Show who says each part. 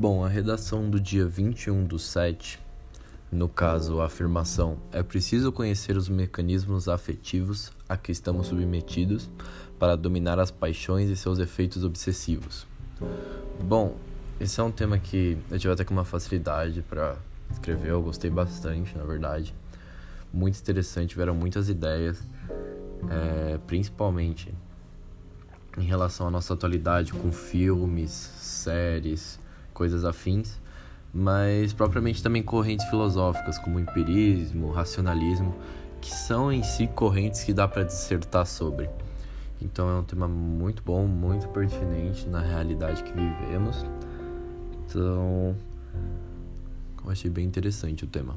Speaker 1: Bom, a redação do dia 21 do 7, no caso a afirmação, é preciso conhecer os mecanismos afetivos a que estamos submetidos para dominar as paixões e seus efeitos obsessivos. Bom, esse é um tema que eu tive até com uma facilidade para escrever, eu gostei bastante, na verdade. Muito interessante, tiveram muitas ideias, é, principalmente em relação à nossa atualidade com filmes, séries, coisas afins, mas propriamente também correntes filosóficas como o empirismo, o racionalismo, que são em si correntes que dá para dissertar sobre. Então é um tema muito bom, muito pertinente na realidade que vivemos. Então, eu achei bem interessante o tema.